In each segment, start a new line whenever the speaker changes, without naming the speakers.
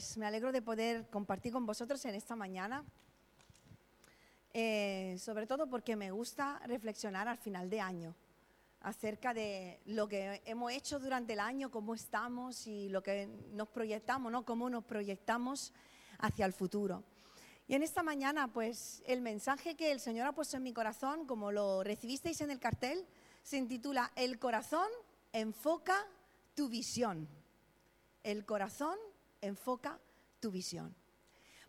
pues me alegro de poder compartir con vosotros en esta mañana, eh, sobre todo porque me gusta reflexionar al final de año acerca de lo que hemos hecho durante el año, cómo estamos y lo que nos proyectamos, ¿no? Cómo nos proyectamos hacia el futuro. Y en esta mañana, pues el mensaje que el Señor ha puesto en mi corazón, como lo recibisteis en el cartel, se intitula El corazón enfoca tu visión. El corazón enfoca tu visión.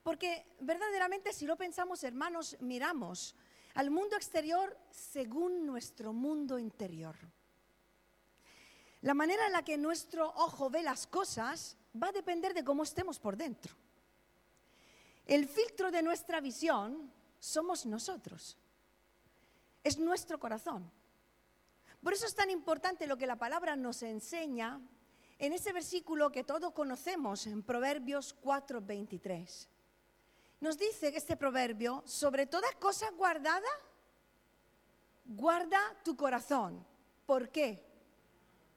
Porque verdaderamente si lo pensamos, hermanos, miramos al mundo exterior según nuestro mundo interior. La manera en la que nuestro ojo ve las cosas va a depender de cómo estemos por dentro. El filtro de nuestra visión somos nosotros. Es nuestro corazón. Por eso es tan importante lo que la palabra nos enseña en ese versículo que todos conocemos en Proverbios 4:23. Nos dice este proverbio, sobre toda cosa guardada, guarda tu corazón. ¿Por qué?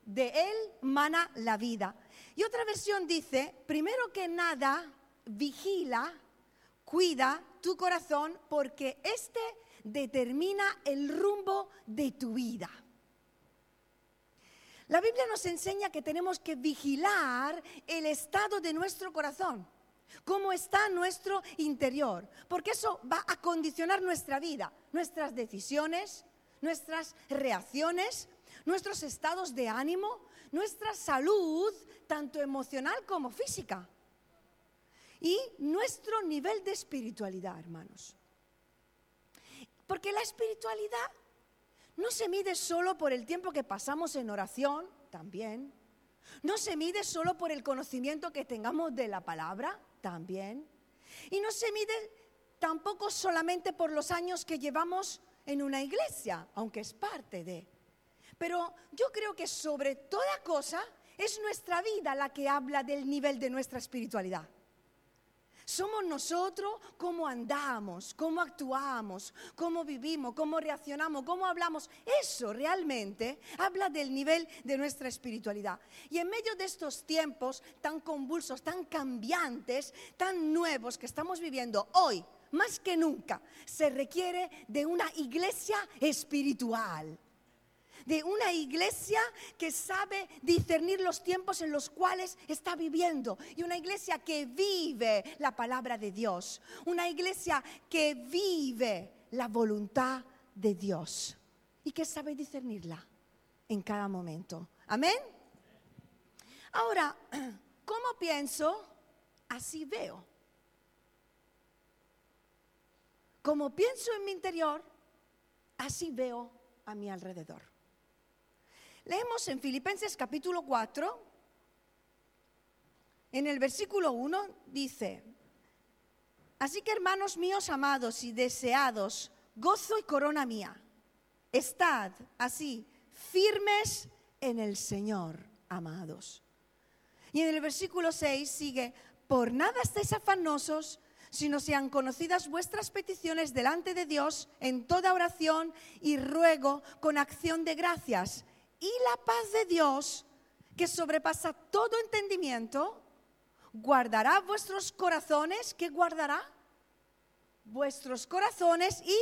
De él mana la vida. Y otra versión dice, primero que nada, vigila, cuida tu corazón porque este determina el rumbo de tu vida. La Biblia nos enseña que tenemos que vigilar el estado de nuestro corazón, cómo está nuestro interior, porque eso va a condicionar nuestra vida, nuestras decisiones, nuestras reacciones, nuestros estados de ánimo, nuestra salud, tanto emocional como física, y nuestro nivel de espiritualidad, hermanos. Porque la espiritualidad no se mide solo por el tiempo que pasamos en oración, también. No se mide solo por el conocimiento que tengamos de la palabra, también. Y no se mide tampoco solamente por los años que llevamos en una iglesia, aunque es parte de. Pero yo creo que sobre toda cosa es nuestra vida la que habla del nivel de nuestra espiritualidad. Somos nosotros cómo andamos, cómo actuamos, cómo vivimos, cómo reaccionamos, cómo hablamos. Eso realmente habla del nivel de nuestra espiritualidad. Y en medio de estos tiempos tan convulsos, tan cambiantes, tan nuevos que estamos viviendo hoy, más que nunca, se requiere de una iglesia espiritual de una iglesia que sabe discernir los tiempos en los cuales está viviendo y una iglesia que vive la palabra de Dios, una iglesia que vive la voluntad de Dios y que sabe discernirla en cada momento. Amén. Ahora, ¿cómo pienso? Así veo. Como pienso en mi interior, así veo a mi alrededor. Leemos en Filipenses capítulo 4, en el versículo 1 dice, así que hermanos míos amados y deseados, gozo y corona mía, estad así firmes en el Señor, amados. Y en el versículo 6 sigue, por nada estéis afanosos, sino sean conocidas vuestras peticiones delante de Dios en toda oración y ruego con acción de gracias y la paz de Dios, que sobrepasa todo entendimiento, guardará vuestros corazones, ¿qué guardará? Vuestros corazones y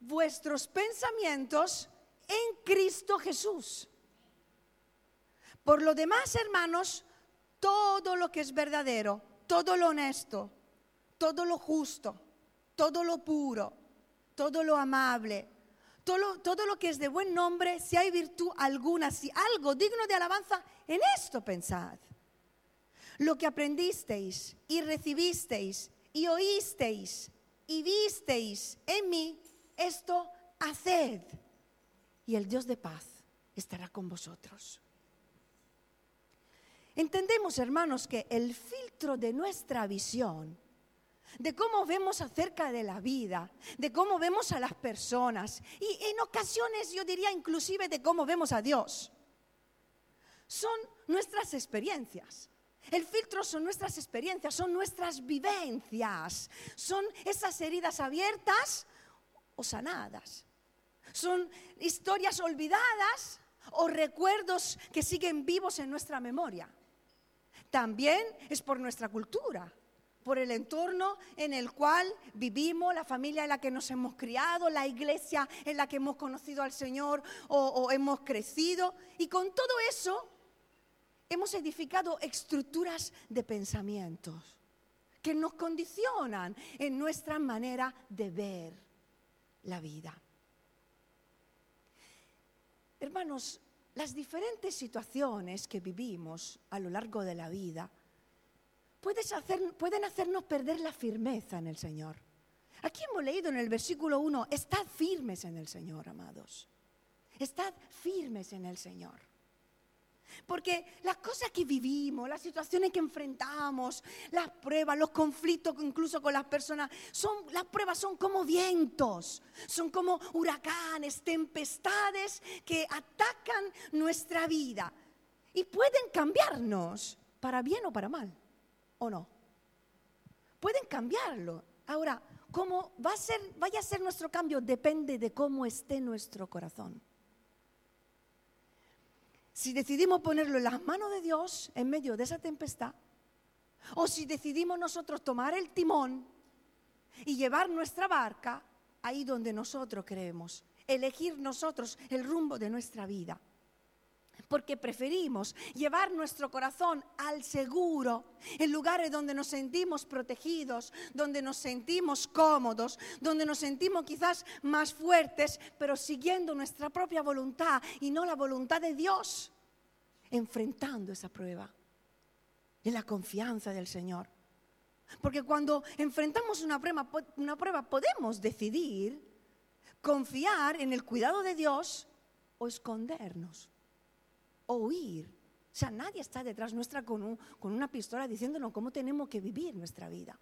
vuestros pensamientos en Cristo Jesús. Por lo demás, hermanos, todo lo que es verdadero, todo lo honesto, todo lo justo, todo lo puro, todo lo amable, todo lo, que es de buen nombre, si hay virtud alguna, si algo digno de alabanza, en esto pensad. Lo que aprendisteis y recibisteis y oísteis y visteis en mí, esto haced. Y el Dios de paz estará con vosotros. Entendemos, hermanos, que el filtro de nuestra visión de cómo vemos acerca de la vida, de cómo vemos a las personas y en ocasiones yo diría inclusive de cómo vemos a Dios. Son nuestras experiencias. El filtro son nuestras experiencias, son nuestras vivencias, son esas heridas abiertas o sanadas. Son historias olvidadas o recuerdos que siguen vivos en nuestra memoria. También es por nuestra cultura, por el entorno en el cual vivimos, la familia en la que nos hemos criado, la iglesia en la que hemos conocido al Señor o, hemos crecido. Y con todo eso hemos edificado estructuras de pensamientos que nos condicionan en nuestra manera de ver la vida. Hermanos, las diferentes situaciones que vivimos a lo largo de la vida pueden hacernos perder la firmeza en el Señor. Aquí hemos leído en el versículo 1, estad firmes en el Señor, amados. Estad firmes en el Señor. Porque las cosas que vivimos, las situaciones que enfrentamos, las pruebas, los conflictos incluso con las personas, son, las pruebas son como vientos, son como huracanes, tempestades que atacan nuestra vida y pueden cambiarnos para bien o para mal, ¿o no? Pueden cambiarlo. Ahora, cómo va a ser, vaya a ser nuestro cambio depende de cómo esté nuestro corazón. Si decidimos ponerlo en las manos de Dios en medio de esa tempestad, o si decidimos nosotros tomar el timón y llevar nuestra barca ahí donde nosotros creemos, elegir nosotros el rumbo de nuestra vida. Porque preferimos llevar nuestro corazón al seguro, en lugares donde nos sentimos protegidos, donde nos sentimos cómodos, donde nos sentimos quizás más fuertes, pero siguiendo nuestra propia voluntad y no la voluntad de Dios, enfrentando esa prueba en la confianza del Señor. Porque cuando enfrentamos una prueba, una prueba podemos decidir confiar en el cuidado de Dios o escondernos o huir. O sea, nadie está detrás nuestra con, con una pistola diciéndonos cómo tenemos que vivir nuestra vida.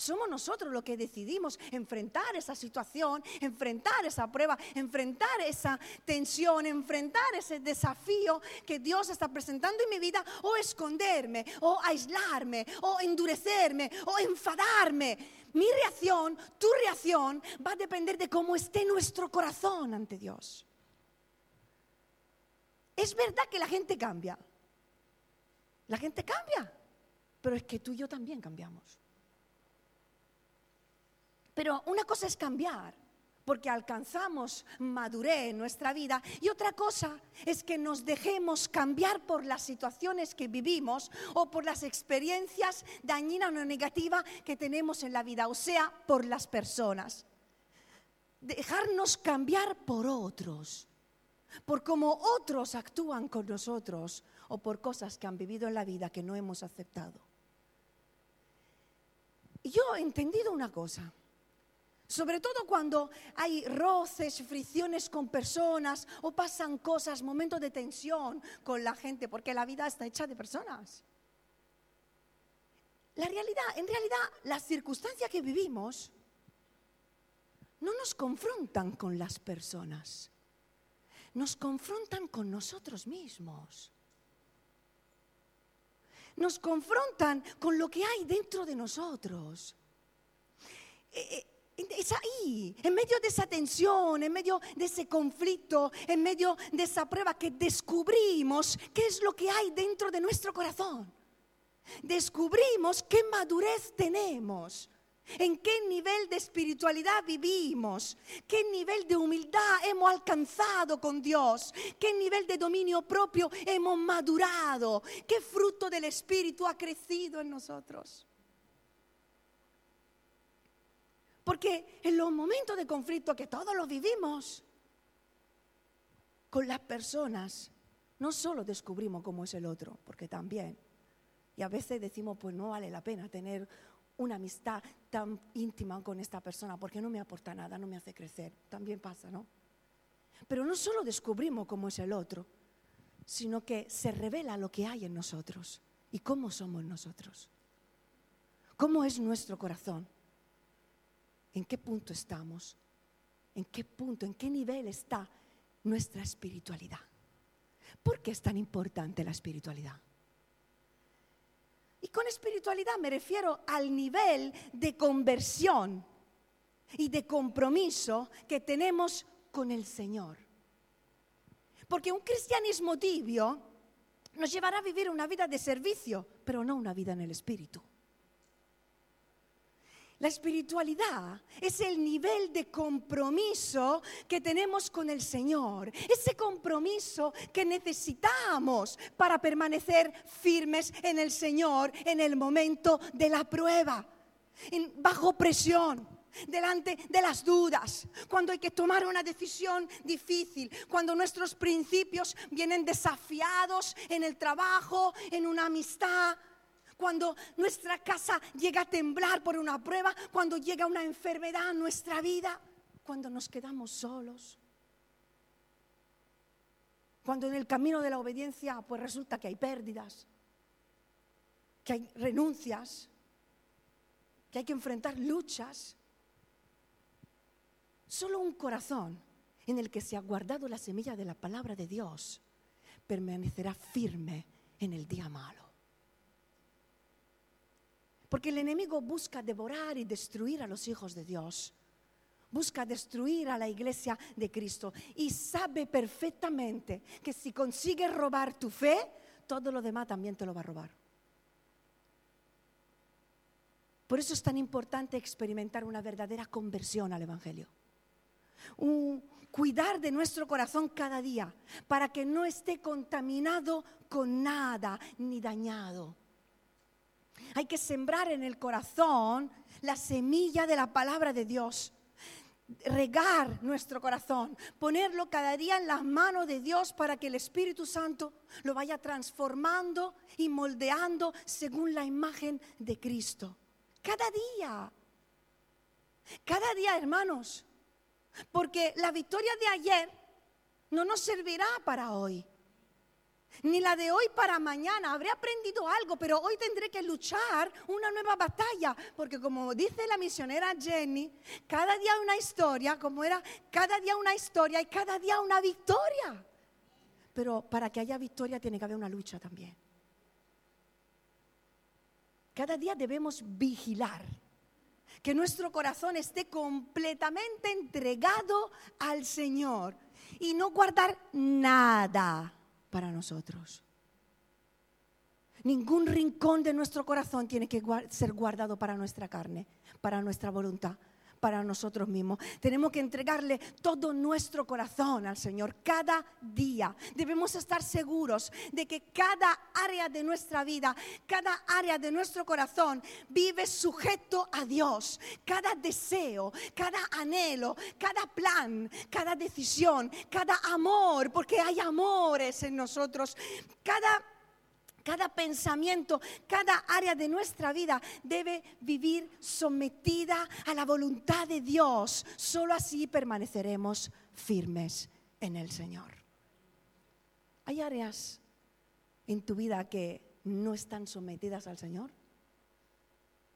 Somos nosotros los que decidimos enfrentar esa situación, enfrentar esa prueba, enfrentar esa tensión, enfrentar ese desafío que Dios está presentando en mi vida o esconderme, o aislarme, o endurecerme, o enfadarme. Mi reacción, tu reacción va a depender de cómo esté nuestro corazón ante Dios. Es verdad que la gente cambia. La gente cambia, pero es que tú y yo también cambiamos. Pero una cosa es cambiar, porque alcanzamos madurez en nuestra vida, y otra cosa es que nos dejemos cambiar por las situaciones que vivimos o por las experiencias dañinas o negativas que tenemos en la vida, o sea, por las personas. Dejarnos cambiar por otros, por cómo otros actúan con nosotros o por cosas que han vivido en la vida que no hemos aceptado. Yo he entendido una cosa. Sobre todo cuando hay roces, fricciones con personas o pasan cosas, momentos de tensión con la gente, porque la vida está hecha de personas. La realidad, en realidad, las circunstancias que vivimos no nos confrontan con las personas, nos confrontan con nosotros mismos. Nos confrontan con lo que hay dentro de nosotros. Eh, eh, es ahí, en medio de esa tensión, en medio de ese conflicto, en medio de esa prueba que descubrimos qué es lo que hay dentro de nuestro corazón. Descubrimos qué madurez tenemos, en qué nivel de espiritualidad vivimos, qué nivel de humildad hemos alcanzado con Dios, qué nivel de dominio propio hemos madurado, qué fruto del Espíritu ha crecido en nosotros. Porque en los momentos de conflicto que todos los vivimos, con las personas, no solo descubrimos cómo es el otro, porque también, y a veces decimos, pues no vale la pena tener una amistad tan íntima con esta persona, porque no me aporta nada, no me hace crecer. También pasa, ¿no? Pero no solo descubrimos cómo es el otro, sino que se revela lo que hay en nosotros y cómo somos nosotros. ¿Cómo es nuestro corazón? en qué punto estamos, en qué punto, en qué nivel está nuestra espiritualidad. ¿Por qué es tan importante la espiritualidad? Y con espiritualidad me refiero al nivel de conversión y de compromiso que tenemos con el Señor. Porque un cristianismo tibio nos llevará a vivir una vida de servicio, pero no una vida en el espíritu. La espiritualidad es el nivel de compromiso que tenemos con el Señor, ese compromiso que necesitamos para permanecer firmes en el Señor en el momento de la prueba, bajo presión delante de las dudas, cuando hay que tomar una decisión difícil, cuando nuestros principios vienen desafiados en el trabajo, en una amistad, cuando nuestra casa llega a temblar por una prueba, cuando llega una enfermedad a nuestra vida, cuando nos quedamos solos. Cuando en el camino de la obediencia pues resulta que hay pérdidas, que hay renuncias, que hay que enfrentar luchas. Solo un corazón en el que se ha guardado la semilla de la palabra de Dios permanecerá firme en el día malo. Porque el enemigo busca devorar y destruir a los hijos de Dios. Busca destruir a la iglesia de Cristo. Y sabe perfectamente que si consigue robar tu fe, todo lo demás también te lo va a robar. Por eso es tan importante experimentar una verdadera conversión al Evangelio un cuidar de nuestro corazón cada día para que no esté contaminado con nada ni dañado. Hay que sembrar en el corazón la semilla de la palabra de Dios. Regar nuestro corazón, ponerlo cada día en las manos de Dios para que el Espíritu Santo lo vaya transformando y moldeando según la imagen de Cristo. Cada día, cada día, hermanos, porque la victoria de ayer no nos servirá para hoy. Ni la de hoy para mañana. Habré aprendido algo, pero hoy tendré que luchar una nueva batalla. Porque como dice la misionera Jenny, cada día una historia, como era cada día una historia y cada día una victoria. Pero para que haya victoria tiene que haber una lucha también. Cada día debemos vigilar que nuestro corazón esté completamente entregado al Señor y no guardar nada para nosotros. Ningún rincón de nuestro corazón tiene que ser guardado para nuestra carne, para nuestra voluntad para nosotros mismos. Tenemos que entregarle todo nuestro corazón al Señor cada día. Debemos estar seguros de que cada área de nuestra vida, cada área de nuestro corazón vive sujeto a Dios. Cada deseo, cada anhelo, cada plan, cada decisión, cada amor, porque hay amores en nosotros. Cada cada pensamiento, cada área de nuestra vida debe vivir sometida a la voluntad de Dios. Solo así permaneceremos firmes en el Señor. ¿Hay áreas en tu vida que no están sometidas al Señor?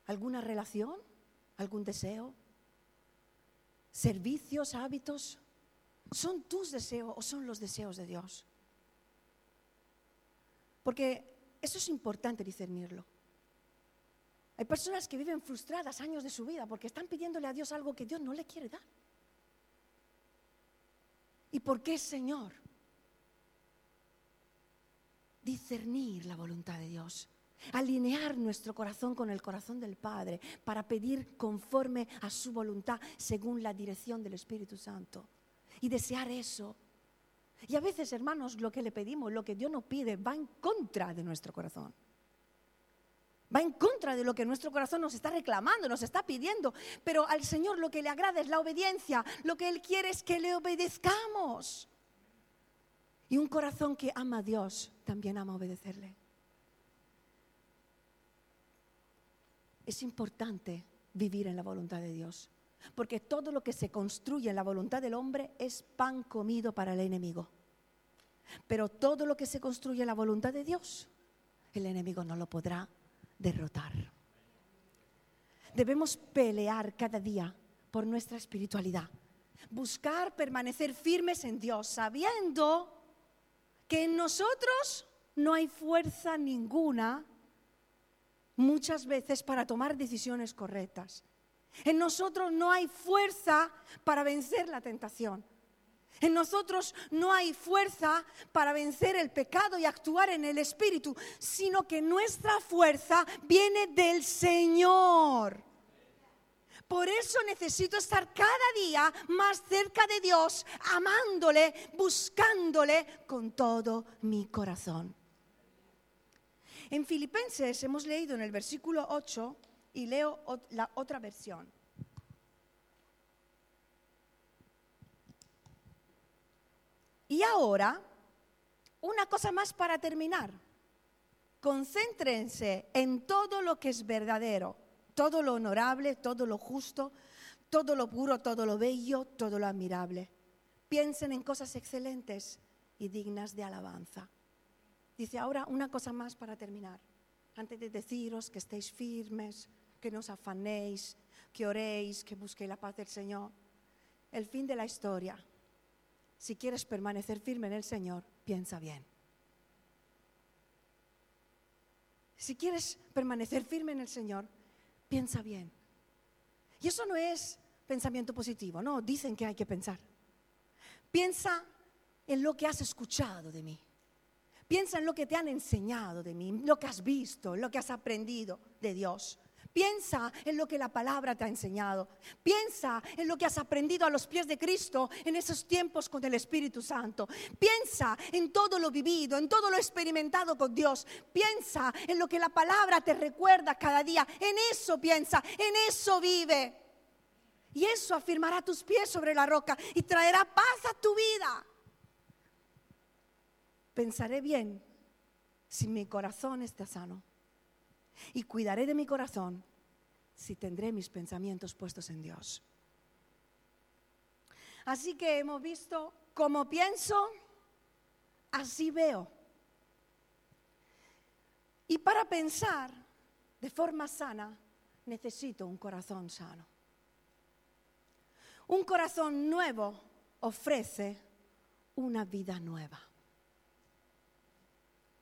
¿Alguna relación? ¿Algún deseo? ¿Servicios, hábitos? ¿Son tus deseos o son los deseos de Dios? Porque eso es importante discernirlo. Hay personas que viven frustradas años de su vida porque están pidiéndole a Dios algo que Dios no le quiere dar. ¿Y por qué, Señor? Discernir la voluntad de Dios. Alinear nuestro corazón con el corazón del Padre para pedir conforme a su voluntad según la dirección del Espíritu Santo. Y desear eso y a veces, hermanos, lo que le pedimos, lo que Dios nos pide, va en contra de nuestro corazón. Va en contra de lo que nuestro corazón nos está reclamando, nos está pidiendo. Pero al Señor lo que le agrada es la obediencia. Lo que Él quiere es que le obedezcamos. Y un corazón que ama a Dios también ama obedecerle. Es importante vivir en la voluntad de Dios. Porque todo lo que se construye en la voluntad del hombre es pan comido para el enemigo. Pero todo lo que se construye en la voluntad de Dios, el enemigo no lo podrá derrotar. Debemos pelear cada día por nuestra espiritualidad. Buscar permanecer firmes en Dios, sabiendo que en nosotros no hay fuerza ninguna muchas veces para tomar decisiones correctas. En nosotros no hay fuerza para vencer la tentación. En nosotros no hay fuerza para vencer el pecado y actuar en el Espíritu, sino que nuestra fuerza viene del Señor. Por eso necesito estar cada día más cerca de Dios, amándole, buscándole con todo mi corazón. En Filipenses hemos leído en el versículo 8 y leo la otra versión. Y ahora, una cosa más para terminar. Concéntrense en todo lo que es verdadero, todo lo honorable, todo lo justo, todo lo puro, todo lo bello, todo lo admirable. Piensen en cosas excelentes y dignas de alabanza. Dice ahora una cosa más para terminar. Antes de deciros que estéis firmes, que no os afanéis, que oréis, que busquéis la paz del Señor. El fin de la historia si quieres permanecer firme en el Señor, piensa bien. Si quieres permanecer firme en el Señor, piensa bien. Y eso no es pensamiento positivo, no, dicen que hay que pensar. Piensa en lo que has escuchado de mí. Piensa en lo que te han enseñado de mí, lo que has visto, lo que has aprendido de Dios. Piensa en lo que la palabra te ha enseñado. Piensa en lo que has aprendido a los pies de Cristo en esos tiempos con el Espíritu Santo. Piensa en todo lo vivido, en todo lo experimentado con Dios. Piensa en lo que la palabra te recuerda cada día. En eso piensa, en eso vive. Y eso afirmará tus pies sobre la roca y traerá paz a tu vida. Pensaré bien si mi corazón está sano y cuidaré de mi corazón si tendré mis pensamientos puestos en Dios. Así que hemos visto cómo pienso, así veo. Y para pensar de forma sana, necesito un corazón sano. Un corazón nuevo ofrece una vida nueva.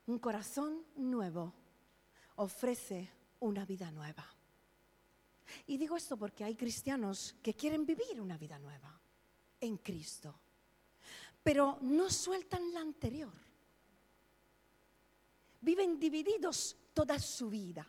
Un corazón nuevo ofrece una vida nueva. Y digo esto porque hay cristianos que quieren vivir una vida nueva en Cristo, pero no sueltan la anterior. Viven divididos toda su vida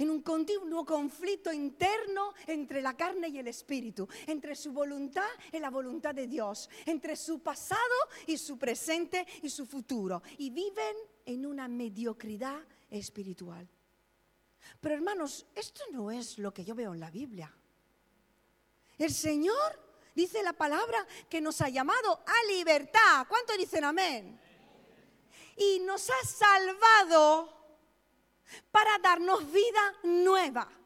en un continuo conflicto interno entre la carne y el espíritu, entre su voluntad y la voluntad de Dios, entre su pasado y su presente y su futuro, y viven en una mediocridad espiritual. Pero hermanos, esto no es lo que yo veo en la Biblia. El Señor dice la palabra que nos ha llamado a libertad. ¿Cuánto dicen amén? Y nos ha salvado para darnos vida nueva.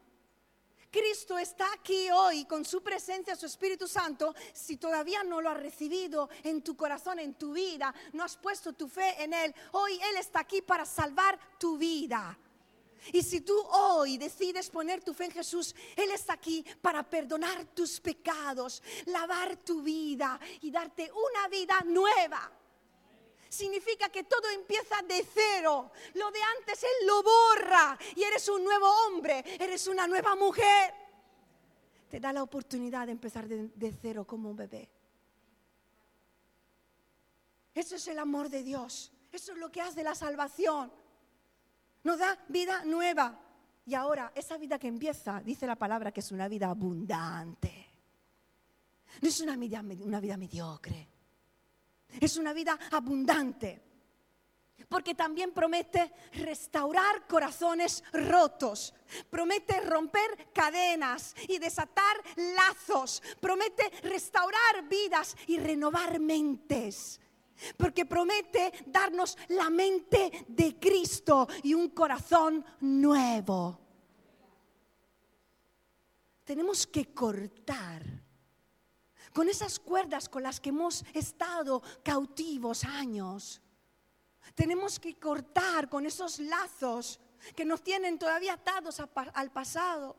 Cristo está aquí hoy con su presencia, su Espíritu Santo. Si todavía no lo has recibido en tu corazón, en tu vida, no has puesto tu fe en Él, hoy Él está aquí para salvar tu vida. Y si tú hoy decides poner tu fe en Jesús, Él está aquí para perdonar tus pecados, lavar tu vida y darte una vida nueva. Significa que todo empieza de cero. Lo de antes Él lo borra y eres un nuevo hombre, eres una nueva mujer. Te da la oportunidad de empezar de, cero como un bebé. Eso es el amor de Dios. Eso es lo que hace la salvación nos da vida nueva. Y ahora, esa vida que empieza, dice la palabra que es una vida abundante. No es una vida mediocre. Es una vida abundante. Porque también promete restaurar corazones rotos. Promete romper cadenas y desatar lazos. Promete restaurar vidas y renovar mentes porque promete darnos la mente de Cristo y un corazón nuevo. Tenemos que cortar con esas cuerdas con las que hemos estado cautivos años. Tenemos que cortar con esos lazos que nos tienen todavía atados al pasado.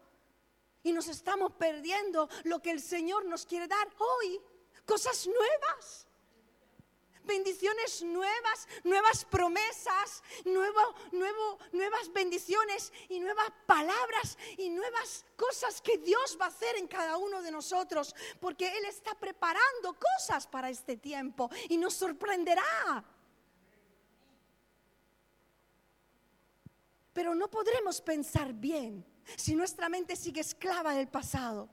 Y nos estamos perdiendo lo que el Señor nos quiere dar hoy, cosas nuevas bendiciones nuevas, nuevas promesas, nuevo, nuevo, nuevas bendiciones y nuevas palabras y nuevas cosas que Dios va a hacer en cada uno de nosotros, porque Él está preparando cosas para este tiempo y nos sorprenderá. Pero no podremos pensar bien si nuestra mente sigue esclava del pasado.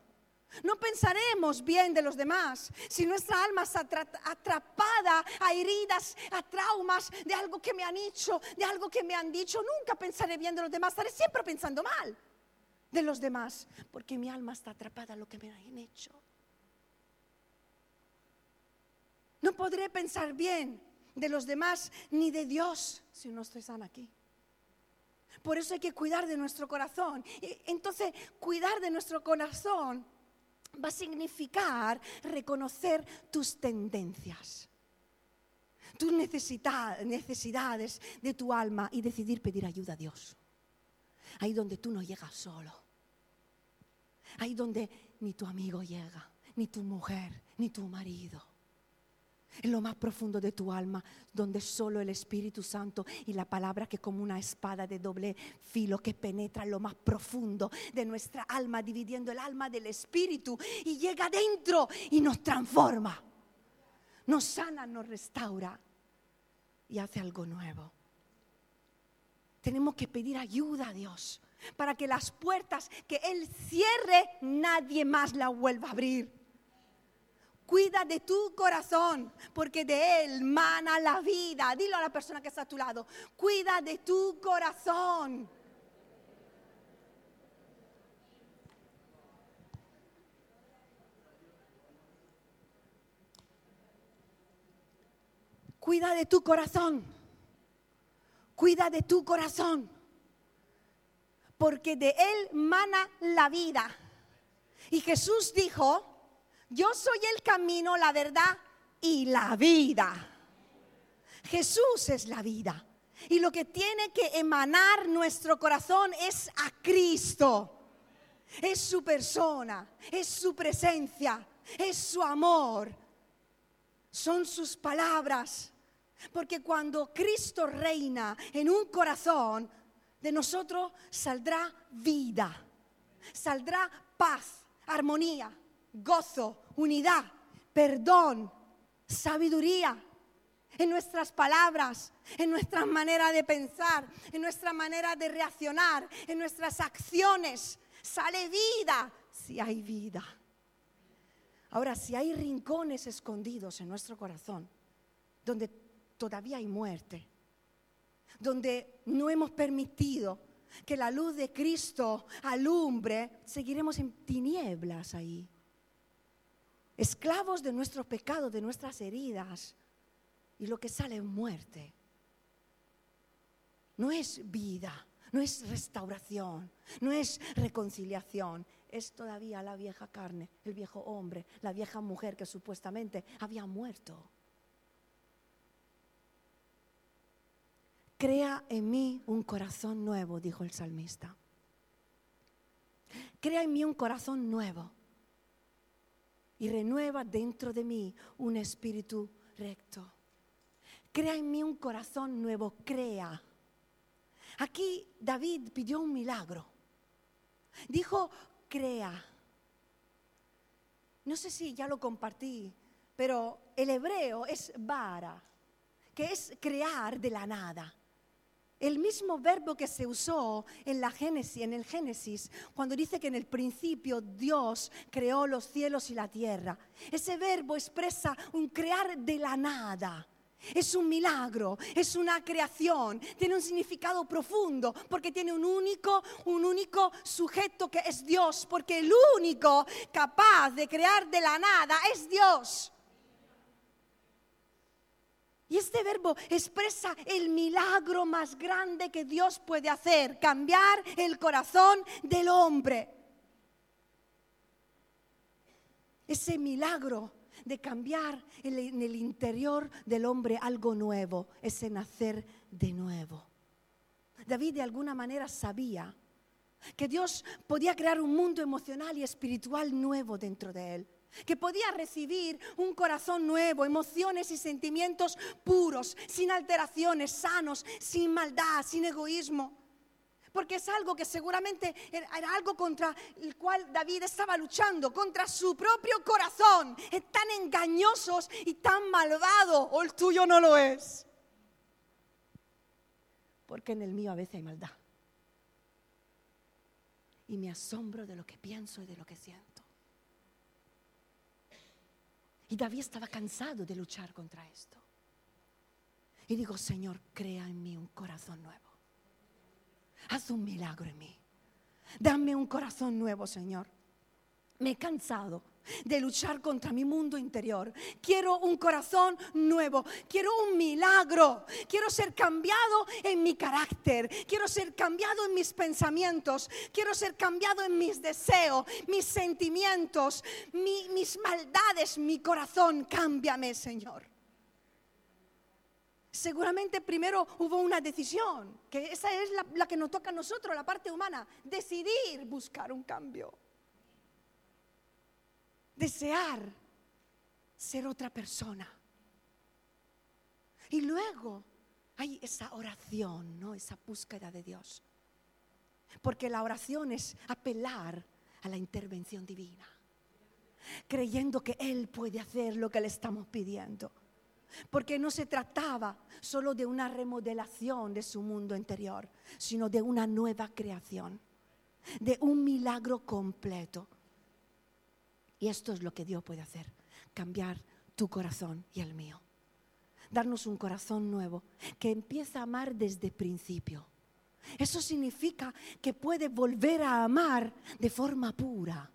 No pensaremos bien de los demás si nuestra alma está atrapada a heridas, a traumas de algo que me han hecho, de algo que me han dicho. Nunca pensaré bien de los demás, estaré siempre pensando mal de los demás, porque mi alma está atrapada a lo que me han hecho. No podré pensar bien de los demás ni de Dios si no estoy sana aquí. Por eso hay que cuidar de nuestro corazón. Entonces, cuidar de nuestro corazón va a significar reconocer tus tendencias, tus necesidades de tu alma y decidir pedir ayuda a Dios. Ahí donde tú no llegas solo. Ahí donde ni tu amigo llega, ni tu mujer, ni tu marido en lo más profundo de tu alma, donde solo el Espíritu Santo y la palabra que como una espada de doble filo que penetra en lo más profundo de nuestra alma, dividiendo el alma del Espíritu y llega dentro y nos transforma, nos sana, nos restaura y hace algo nuevo. Tenemos que pedir ayuda a Dios para que las puertas que Él cierre, nadie más la vuelva a abrir. Cuida de tu corazón, porque de él mana la vida. Dilo a la persona que está a tu lado. Cuida de tu corazón. Cuida de tu corazón. Cuida de tu corazón. Porque de él mana la vida. Y Jesús dijo, yo soy el camino, la verdad y la vida. Jesús es la vida. Y lo que tiene que emanar nuestro corazón es a Cristo. Es su persona, es su presencia, es su amor. Son sus palabras. Porque cuando Cristo reina en un corazón, de nosotros saldrá vida, saldrá paz, armonía, gozo, unidad, perdón, sabiduría en nuestras palabras, en nuestra manera de pensar, en nuestra manera de reaccionar, en nuestras acciones. Sale vida si hay vida. Ahora, si hay rincones escondidos en nuestro corazón, donde todavía hay muerte, donde no hemos permitido que la luz de Cristo alumbre, seguiremos en tinieblas ahí esclavos de nuestro pecado, de nuestras heridas, y lo que sale es muerte. No es vida, no es restauración, no es reconciliación, es todavía la vieja carne, el viejo hombre, la vieja mujer que supuestamente había muerto. Crea en mí un corazón nuevo, dijo el salmista. Crea en mí un corazón nuevo y renueva dentro de mí un espíritu recto. Crea en mí un corazón nuevo, crea. Aquí David pidió un milagro. Dijo, crea. No sé si ya lo compartí, pero el hebreo es vara, que es crear de la nada. El mismo verbo que se usó en, la Génesis, en el Génesis, cuando dice que en el principio Dios creó los cielos y la tierra. Ese verbo expresa un crear de la nada. Es un milagro, es una creación, tiene un significado profundo porque tiene un único, un único sujeto que es Dios, porque el único capaz de crear de la nada es Dios. Y este verbo expresa el milagro más grande que Dios puede hacer, cambiar el corazón del hombre. Ese milagro de cambiar en el interior del hombre algo nuevo, ese nacer de nuevo. David de alguna manera sabía que Dios podía crear un mundo emocional y espiritual nuevo dentro de él. Que podía recibir un corazón nuevo, emociones y sentimientos puros, sin alteraciones, sanos, sin maldad, sin egoísmo. Porque es algo que seguramente era algo contra el cual David estaba luchando, contra su propio corazón. Es tan engañosos y tan malvado, o el tuyo no lo es. Porque en el mío a veces hay maldad. Y me asombro de lo que pienso y de lo que siento. Y David estaba cansado de luchar contra esto. Y digo, Señor, crea en mí un corazón nuevo. Haz un milagro en mí. Dame un corazón nuevo, Señor. Me he cansado de luchar contra mi mundo interior. Quiero un corazón nuevo, quiero un milagro, quiero ser cambiado en mi carácter, quiero ser cambiado en mis pensamientos, quiero ser cambiado en mis deseos, mis sentimientos, mis maldades, mi corazón. Cámbiame, Señor. Seguramente primero hubo una decisión, que esa es la, la que nos toca a nosotros, la parte humana, decidir buscar un cambio desear ser otra persona. Y luego hay esa oración, ¿no? Esa búsqueda de Dios. Porque la oración es apelar a la intervención divina, creyendo que Él puede hacer lo que le estamos pidiendo. Porque no se trataba solo de una remodelación de su mundo interior, sino de una nueva creación, de un milagro completo y esto es lo que Dios puede hacer, cambiar tu corazón y el mío. Darnos un corazón nuevo que empieza a amar desde principio. Eso significa que puede volver a amar de forma pura,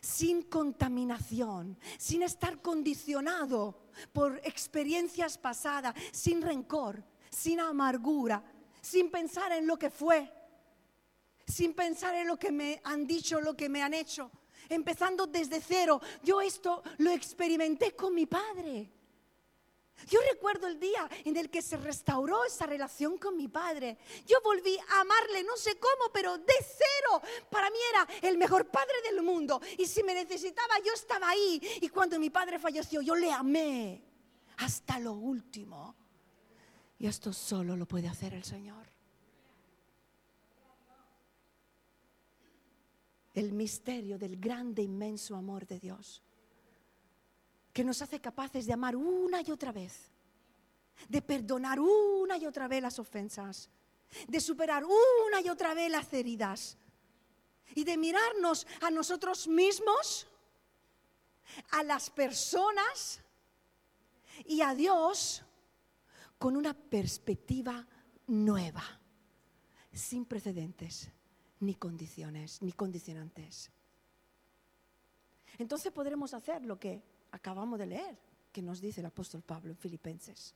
sin contaminación, sin estar condicionado por experiencias pasadas, sin rencor, sin amargura, sin pensar en lo que fue, sin pensar en lo que me han dicho, lo que me han hecho, empezando desde cero. Yo esto lo experimenté con mi padre. Yo recuerdo el día en el que se restauró esa relación con mi padre. Yo volví a amarle, no sé cómo, pero de cero. Para mí era el mejor padre del mundo. Y si me necesitaba, yo estaba ahí. Y cuando mi padre falleció, yo le amé hasta lo último. Y esto solo lo puede hacer el Señor. El misterio del grande, inmenso amor de Dios, que nos hace capaces de amar una y otra vez, de perdonar una y otra vez las ofensas, de superar una y otra vez las heridas y de mirarnos a nosotros mismos, a las personas y a Dios con una perspectiva nueva, sin precedentes ni condiciones, ni condicionantes. Entonces podremos hacer lo que acabamos de leer, que nos dice el apóstol Pablo en Filipenses.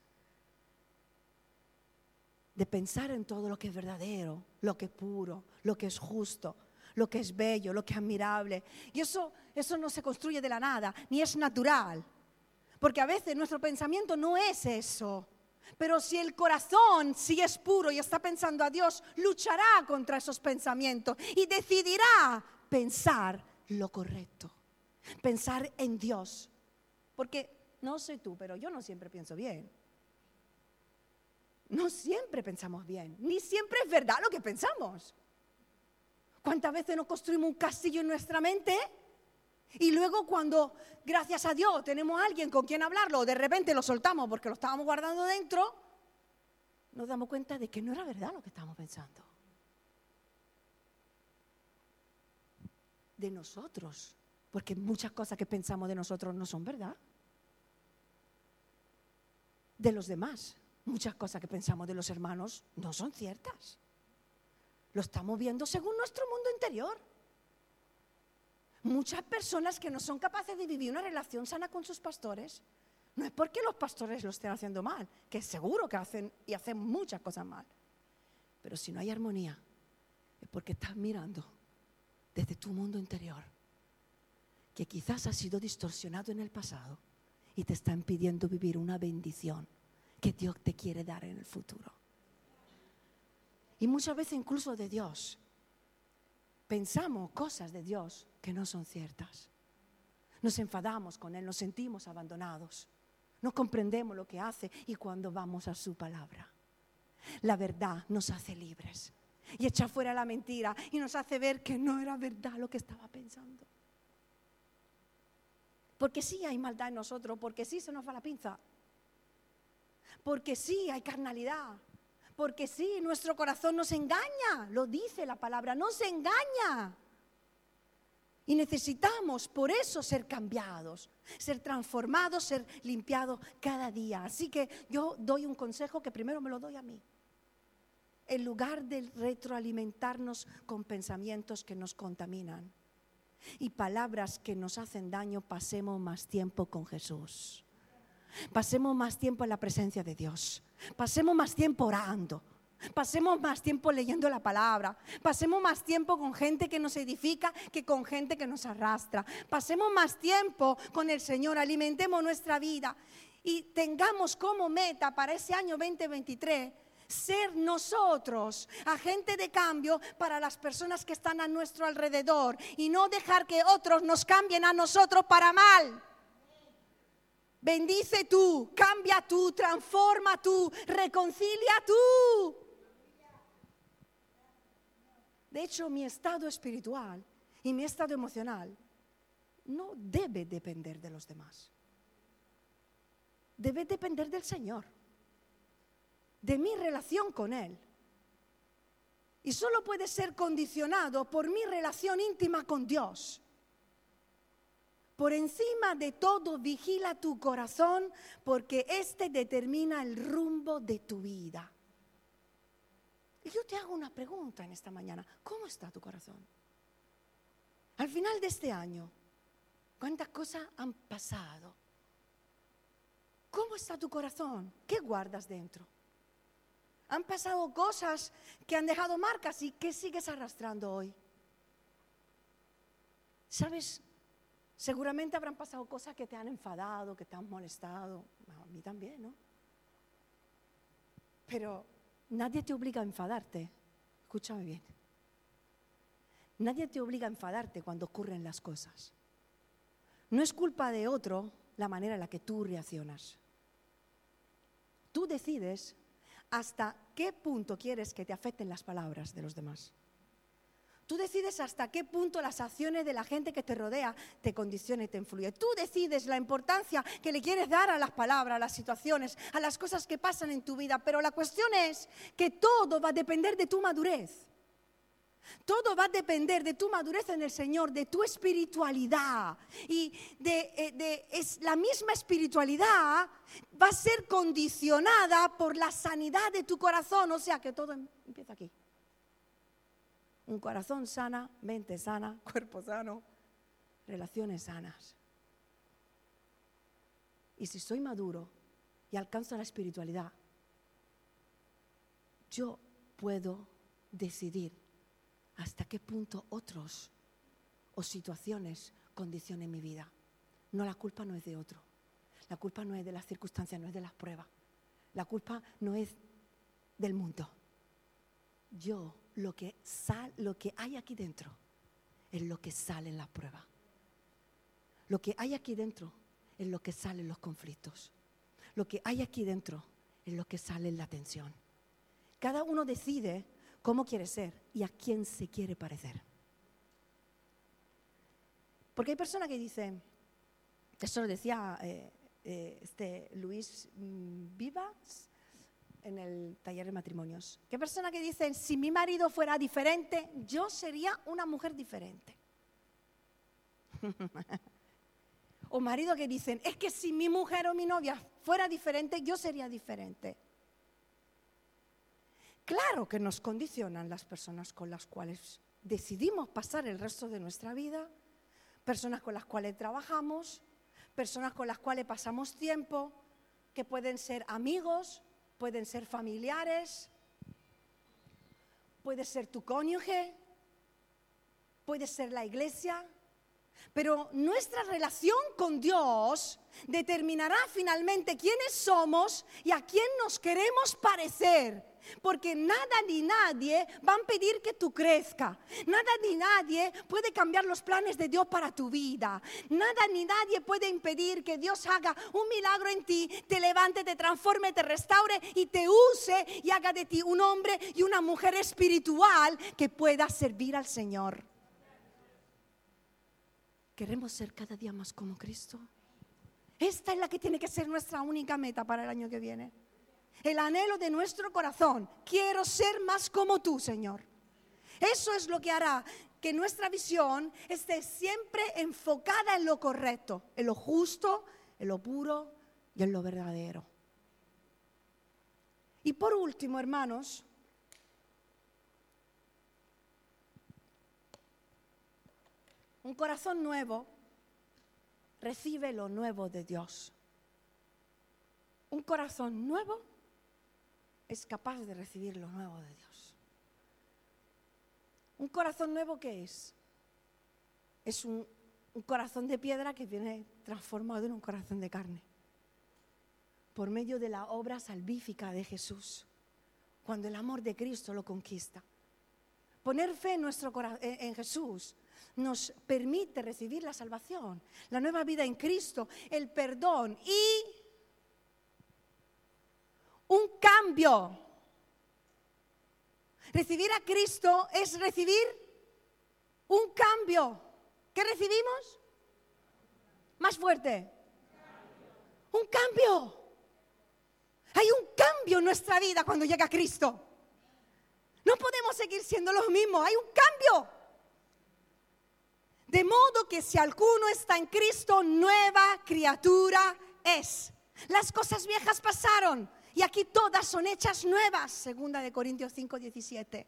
De pensar en todo lo que es verdadero, lo que es puro, lo que es justo, lo que es bello, lo que es admirable. Y eso, eso no se construye de la nada, ni es natural. Porque a veces nuestro pensamiento no es eso. Pero si el corazón si es puro y está pensando a Dios, luchará contra esos pensamientos y decidirá pensar lo correcto, pensar en Dios. Porque no sé tú, pero yo no siempre pienso bien. No siempre pensamos bien, ni siempre es verdad lo que pensamos. ¿Cuántas veces nos construimos un castillo en nuestra mente? Y luego cuando, gracias a Dios, tenemos a alguien con quien hablarlo, de repente lo soltamos porque lo estábamos guardando dentro, nos damos cuenta de que no era verdad lo que estábamos pensando. De nosotros, porque muchas cosas que pensamos de nosotros no son verdad. De los demás, muchas cosas que pensamos de los hermanos no son ciertas. Lo estamos viendo según nuestro mundo interior muchas personas que no son capaces de vivir una relación sana con sus pastores, no es porque los pastores lo estén haciendo mal, que seguro que hacen y hacen muchas cosas mal. Pero si no hay armonía, es porque estás mirando desde tu mundo interior, que quizás ha sido distorsionado en el pasado y te está impidiendo vivir una bendición que Dios te quiere dar en el futuro. Y muchas veces incluso de Dios pensamos cosas de Dios que no son ciertas. Nos enfadamos con Él, nos sentimos abandonados. No comprendemos lo que hace y cuando vamos a su palabra. La verdad nos hace libres y echa fuera la mentira y nos hace ver que no era verdad lo que estaba pensando. Porque sí hay maldad en nosotros, porque sí se nos va la pinza, porque sí hay carnalidad, porque sí nuestro corazón nos engaña, lo dice la palabra, nos engaña. Y necesitamos por eso ser cambiados, ser transformados, ser limpiados cada día. Así que yo doy un consejo que primero me lo doy a mí. En lugar de retroalimentarnos con pensamientos que nos contaminan y palabras que nos hacen daño, pasemos más tiempo con Jesús. Pasemos más tiempo en la presencia de Dios. Pasemos más tiempo orando. Pasemos más tiempo leyendo la palabra. Pasemos más tiempo con gente que nos edifica que con gente que nos arrastra. Pasemos más tiempo con el Señor. Alimentemos nuestra vida y tengamos como meta para ese año 2023 ser nosotros agente de cambio para las personas que están a nuestro alrededor y no dejar que otros nos cambien a nosotros para mal. Bendice tú, cambia tú, transforma tú, reconcilia tú. De hecho, mi estado espiritual y mi estado emocional no debe depender de los demás. Debe depender del Señor, de mi relación con Él. Y solo puede ser condicionado por mi relación íntima con Dios. Por encima de todo, vigila tu corazón porque éste determina el rumbo de tu vida. Y yo te hago una pregunta en esta mañana. ¿Cómo está tu corazón? Al final de este año, ¿cuántas cosas han pasado? ¿Cómo está tu corazón? ¿Qué guardas dentro? Han pasado cosas que han dejado marcas y ¿qué sigues arrastrando hoy? ¿Sabes? Seguramente habrán pasado cosas que te han enfadado, que te han molestado. A mí también, ¿no? Pero Nadie te obliga a enfadarte. Escúchame bien. Nadie te obliga a enfadarte cuando ocurren las cosas. No es culpa de otro la manera en la que tú reaccionas. Tú decides hasta qué punto quieres que te afecten las palabras de los demás. Tú decides hasta qué punto las acciones de la gente que te rodea te condiciona y te influye. Tú decides la importancia que le quieres dar a las palabras, a las situaciones, a las cosas que pasan en tu vida. Pero la cuestión es que todo va a depender de tu madurez. Todo va a depender de tu madurez en el Señor, de tu espiritualidad. Y de, eh, es, la misma espiritualidad va a ser condicionada por la sanidad de tu corazón. O sea que todo em, empieza aquí. Un corazón sana, mente sana, cuerpo sano, relaciones sanas. Y si soy maduro y alcanzo la espiritualidad, yo puedo decidir hasta qué punto otros o situaciones condicionen mi vida. No, la culpa no es de otro. La culpa no es de las circunstancias, no es de las pruebas. La culpa no es del mundo. Yo lo que, lo que hay aquí dentro es lo que sale en la prueba. Lo que hay aquí dentro es lo que sale en los conflictos. Lo que hay aquí dentro es lo que sale en la tensión. Cada uno decide cómo quiere ser y a quién se quiere parecer. Porque hay personas que dicen, eso lo decía eh, eh, este Luis mm, Vivas, en el taller de matrimonios. ¿Qué persona que dicen, si mi marido fuera diferente, yo sería una mujer diferente? o marido que dicen, es que si mi mujer o mi novia fuera diferente, yo sería diferente. Claro que nos condicionan las personas con las cuales decidimos pasar el resto de nuestra vida, personas con las cuales trabajamos, personas con las cuales pasamos tiempo, que pueden ser amigos, pueden ser familiares, puede ser tu cónyuge, puede ser la iglesia, Pero nuestra relación con Dios determinará finalmente quiénes somos y a quién nos queremos parecer. Porque nada ni nadie va a impedir que tú crezca. Nada ni nadie puede cambiar los planes de Dios para tu vida. Nada ni nadie puede impedir que Dios haga un milagro en ti, te levante, te transforme, te restaure y te use y haga de ti un hombre y una mujer espiritual que pueda servir al Señor. ¿Queremos ser cada día más como Cristo? Esta es la que tiene que ser nuestra única meta para el año que viene. El anhelo de nuestro corazón. Quiero ser más como tú, Señor. Eso es lo que hará que nuestra visión esté siempre enfocada en lo correcto, en lo justo, en lo puro y en lo verdadero. Y por último, hermanos, un corazón nuevo recibe lo nuevo de Dios. Un corazón nuevo es capaz de recibir lo nuevo de Dios. ¿Un corazón nuevo qué es? Es un, corazón de piedra que viene transformado en un corazón de carne. Por medio de la obra salvífica de Jesús. Cuando el amor de Cristo lo conquista. Poner fe en, nuestro, en Jesús nos permite recibir la salvación, la nueva vida en Cristo, el perdón y un cambio. Recibir a Cristo es recibir un cambio. ¿Qué recibimos? Más fuerte. Un cambio. Hay un cambio en nuestra vida cuando llega Cristo. No podemos seguir siendo los mismos. Hay un cambio. De modo que si alguno está en Cristo, nueva criatura es. Las cosas viejas pasaron y aquí todas son hechas nuevas, segunda de Corintios 5, 17.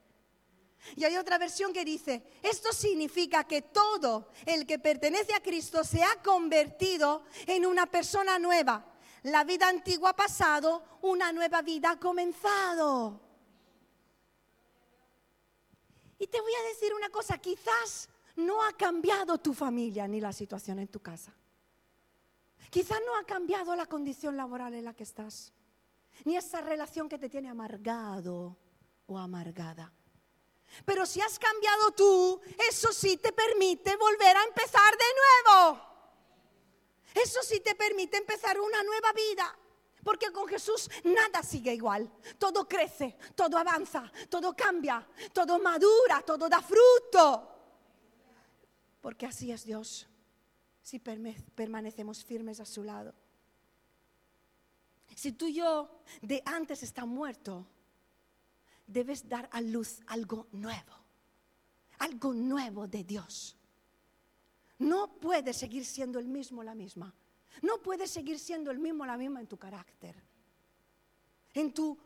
Y hay otra versión que dice, esto significa que todo el que pertenece a Cristo se ha convertido en una persona nueva. La vida antigua ha pasado, una nueva vida ha comenzado. Y te voy a decir una cosa, quizás no ha cambiado tu familia ni la situación en tu casa. Quizás no ha cambiado la condición laboral en la que estás, ni esa relación que te tiene amargado o amargada. Pero si has cambiado tú, eso sí te permite volver a empezar de nuevo. Eso sí te permite empezar una nueva vida. Porque con Jesús nada sigue igual. Todo crece, todo avanza, todo cambia, todo madura, todo da fruto. Porque así es Dios, si permanecemos firmes a su lado. Si tú y yo de antes está muerto, debes dar a luz algo nuevo, algo nuevo de Dios. No puedes seguir siendo el mismo la misma. No puedes seguir siendo el mismo la misma en tu carácter, en tu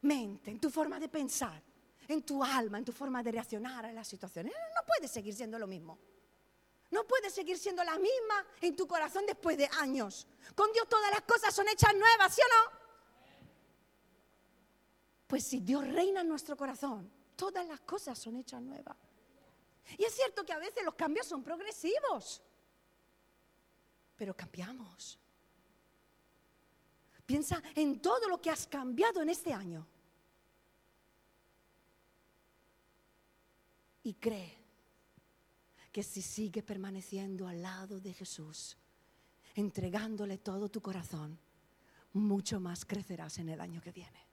mente, en tu forma de pensar, en tu alma, en tu forma de reaccionar a las situaciones. No puedes seguir siendo lo mismo. No puedes seguir siendo la misma en tu corazón después de años. Con Dios todas las cosas son hechas nuevas, ¿sí o no? Pues si Dios reina en nuestro corazón, todas las cosas son hechas nuevas. Y es cierto que a veces los cambios son progresivos, pero cambiamos. Piensa en todo lo que has cambiado en este año. Y cree que si sigue permaneciendo al lado de Jesús, entregándole todo tu corazón, mucho más crecerás en el año que viene.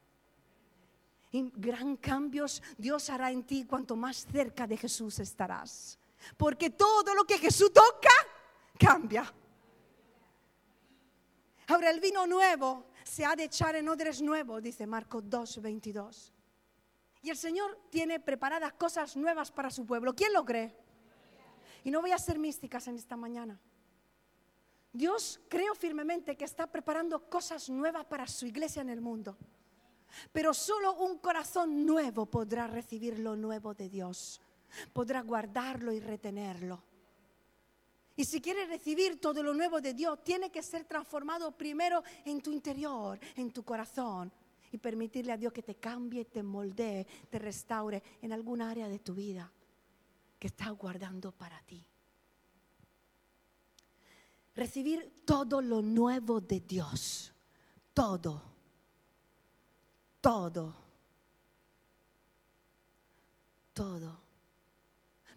Y gran cambios Dios hará en ti cuanto más cerca de Jesús estarás. Porque todo lo que Jesús toca, cambia. Ahora el vino nuevo se ha de echar en odres nuevos, dice Marcos 2, 22. Y el Señor tiene preparadas cosas nuevas para su pueblo. ¿Quién lo cree? Y no voy a ser místicas en esta mañana. Dios creo firmemente que está preparando cosas nuevas para su iglesia en el mundo. Pero solo un corazón nuevo podrá recibir lo nuevo de Dios. Podrá guardarlo y retenerlo. Y si quieres recibir todo lo nuevo de Dios, tiene que ser transformado primero en tu interior, en tu corazón. Y permitirle a Dios que te cambie, te moldee, te restaure en alguna área de tu vida que está guardando para ti. recibir todo lo nuevo de Dios. Todo. Todo. Todo.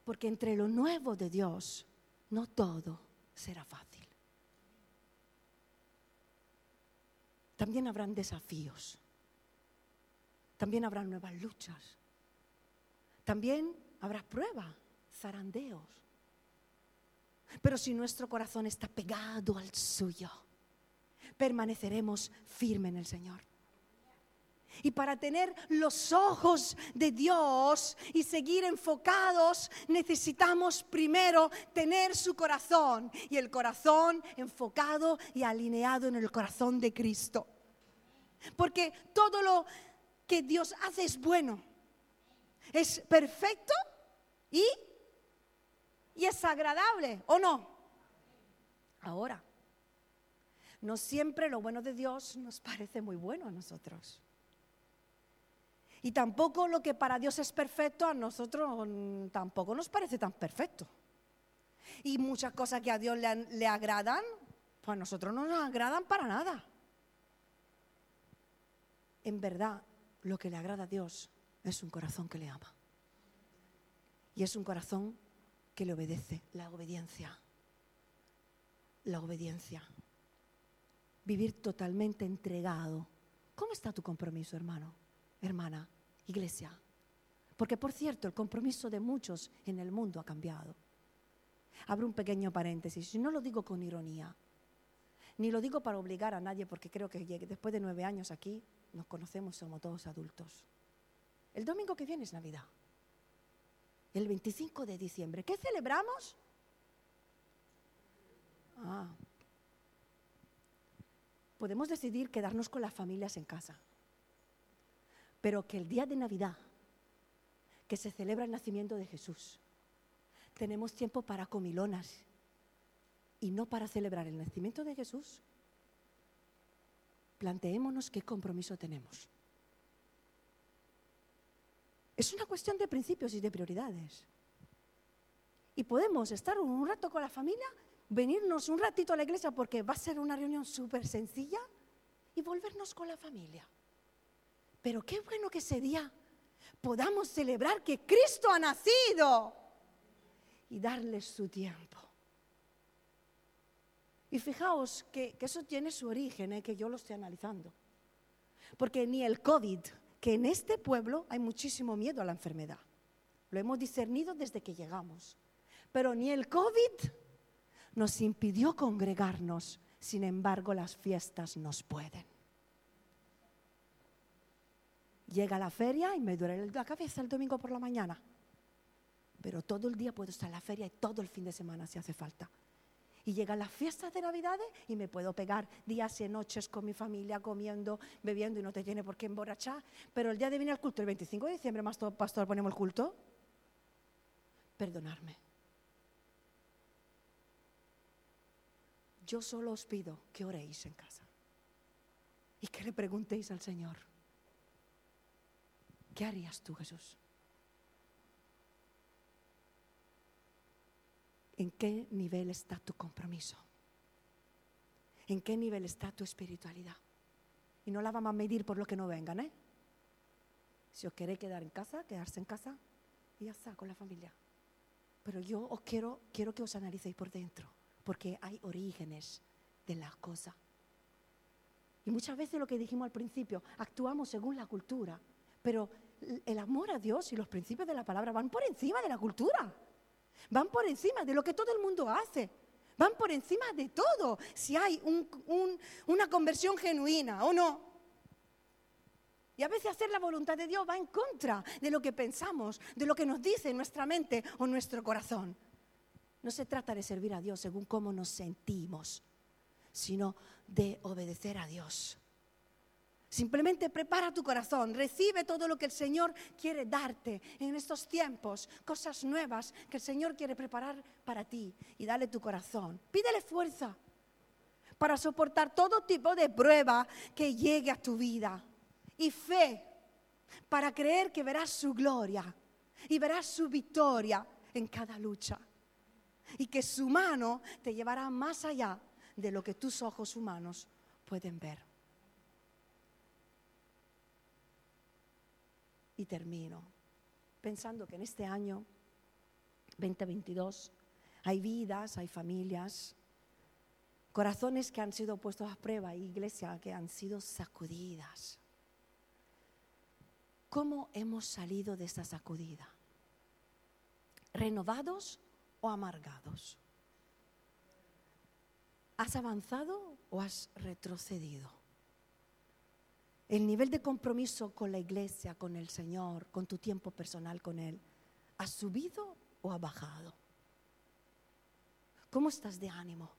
Porque entre lo nuevo de Dios, no todo será fácil. También habrán desafíos. También habrá nuevas luchas. También habrá pruebas, zarandeos. Pero si nuestro corazón está pegado al suyo, permaneceremos firmes en el Señor. Y para tener los ojos de Dios y seguir enfocados, necesitamos primero tener su corazón y el corazón enfocado y alineado en el corazón de Cristo. Porque todo lo que Dios hace es bueno, es perfecto y, y es agradable, ¿o no? Ahora, no siempre lo bueno de Dios nos parece muy bueno a nosotros. Y tampoco lo que para Dios es perfecto a nosotros tampoco nos parece tan perfecto. Y muchas cosas que a Dios le, le agradan, pues a nosotros no nos agradan para nada. En verdad, lo que le agrada a Dios es un corazón que le ama. Y es un corazón que le obedece, la obediencia. La obediencia. Vivir totalmente entregado. ¿Cómo está tu compromiso, hermano, hermana, iglesia? Porque, por cierto, el compromiso de muchos en el mundo ha cambiado. Abro un pequeño paréntesis, no lo digo con ironía, ni lo digo para obligar a nadie, porque creo que después de nueve años aquí nos conocemos, somos todos adultos. El domingo que viene es Navidad. El 25 de diciembre. ¿Qué celebramos? Ah. Podemos decidir quedarnos con las familias en casa. Pero que el día de Navidad, que se celebra el nacimiento de Jesús, tenemos tiempo para comilonas y no para celebrar el nacimiento de Jesús, planteémonos qué compromiso tenemos. Es una cuestión de principios y de prioridades. Y podemos estar un rato con la familia, venirnos un ratito a la iglesia porque va a ser una reunión súper sencilla y volvernos con la familia. Pero qué bueno que ese día podamos celebrar que Cristo ha nacido y darle su tiempo. Y fijaos que, eso tiene su origen, eh, que yo lo estoy analizando. Porque ni el COVID, que en este pueblo hay muchísimo miedo a la enfermedad. Lo hemos discernido desde que llegamos. Pero ni el COVID nos impidió congregarnos. Sin embargo, las fiestas nos pueden. Llega la feria y me duele la cabeza el domingo por la mañana. Pero todo el día puedo estar en la feria y todo el fin de semana si hace falta y llegan las fiestas de Navidades y me puedo pegar días y noches con mi familia comiendo, bebiendo y no te tiene por qué emborrachar. Pero el día de venir al culto, el 25 de diciembre, más pastor, ponemos el culto. Perdonarme. Yo solo os pido que oréis en casa y que le preguntéis al Señor, ¿qué harías tú, Jesús? ¿En qué nivel está tu compromiso? ¿En qué nivel está tu espiritualidad? Y no la vamos a medir por lo que no vengan, ¿eh? Si os queréis quedar en casa, quedarse en casa y ya está, con la familia. Pero yo os quiero, quiero que os analicéis por dentro, porque hay orígenes de las cosas. Y muchas veces lo que dijimos al principio, actuamos según la cultura, pero el amor a Dios y los principios de la palabra van por encima de la cultura. Van por encima de lo que todo el mundo hace. Van por encima de todo. Si hay una conversión genuina o no. Y a veces hacer la voluntad de Dios va en contra de lo que pensamos, de lo que nos dice nuestra mente o nuestro corazón. No se trata de servir a Dios según cómo nos sentimos, sino de obedecer a Dios. Simplemente prepara tu corazón, recibe todo lo que el Señor quiere darte en estos tiempos, cosas nuevas que el Señor quiere preparar para ti y dale tu corazón. Pídele fuerza para soportar todo tipo de prueba que llegue a tu vida y fe para creer que verás su gloria y verás su victoria en cada lucha y que su mano te llevará más allá de lo que tus ojos humanos pueden ver. Y termino pensando que en este año 2022 hay vidas, hay familias, corazones que han sido puestos a prueba, iglesia que han sido sacudidas. ¿Cómo hemos salido de esa sacudida? ¿Renovados o amargados? ¿Has avanzado o has retrocedido? El nivel de compromiso con la iglesia, con el Señor, con tu tiempo personal con Él, ¿ha subido o ha bajado? ¿Cómo estás de ánimo?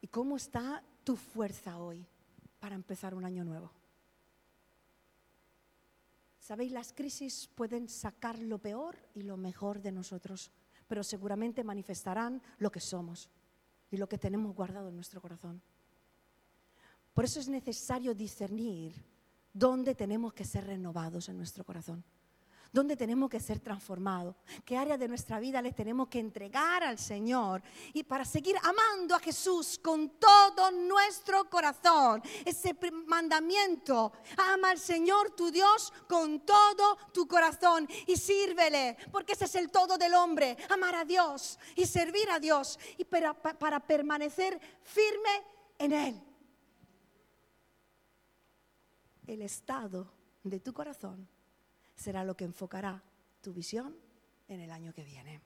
¿Y cómo está tu fuerza hoy para empezar un año nuevo? Sabéis, las crisis pueden sacar lo peor y lo mejor de nosotros, pero seguramente manifestarán lo que somos y lo que tenemos guardado en nuestro corazón. Por eso es necesario discernir dónde tenemos que ser renovados en nuestro corazón dónde tenemos que ser transformados, qué área de nuestra vida les tenemos que entregar al Señor y para seguir amando a Jesús con todo nuestro corazón. Ese mandamiento, ama al Señor tu Dios con todo tu corazón y sírvele, porque ese es el todo del hombre, amar a Dios y servir a Dios y para, para permanecer firme en Él. El estado de tu corazón será lo que enfocará tu visión en el año que viene.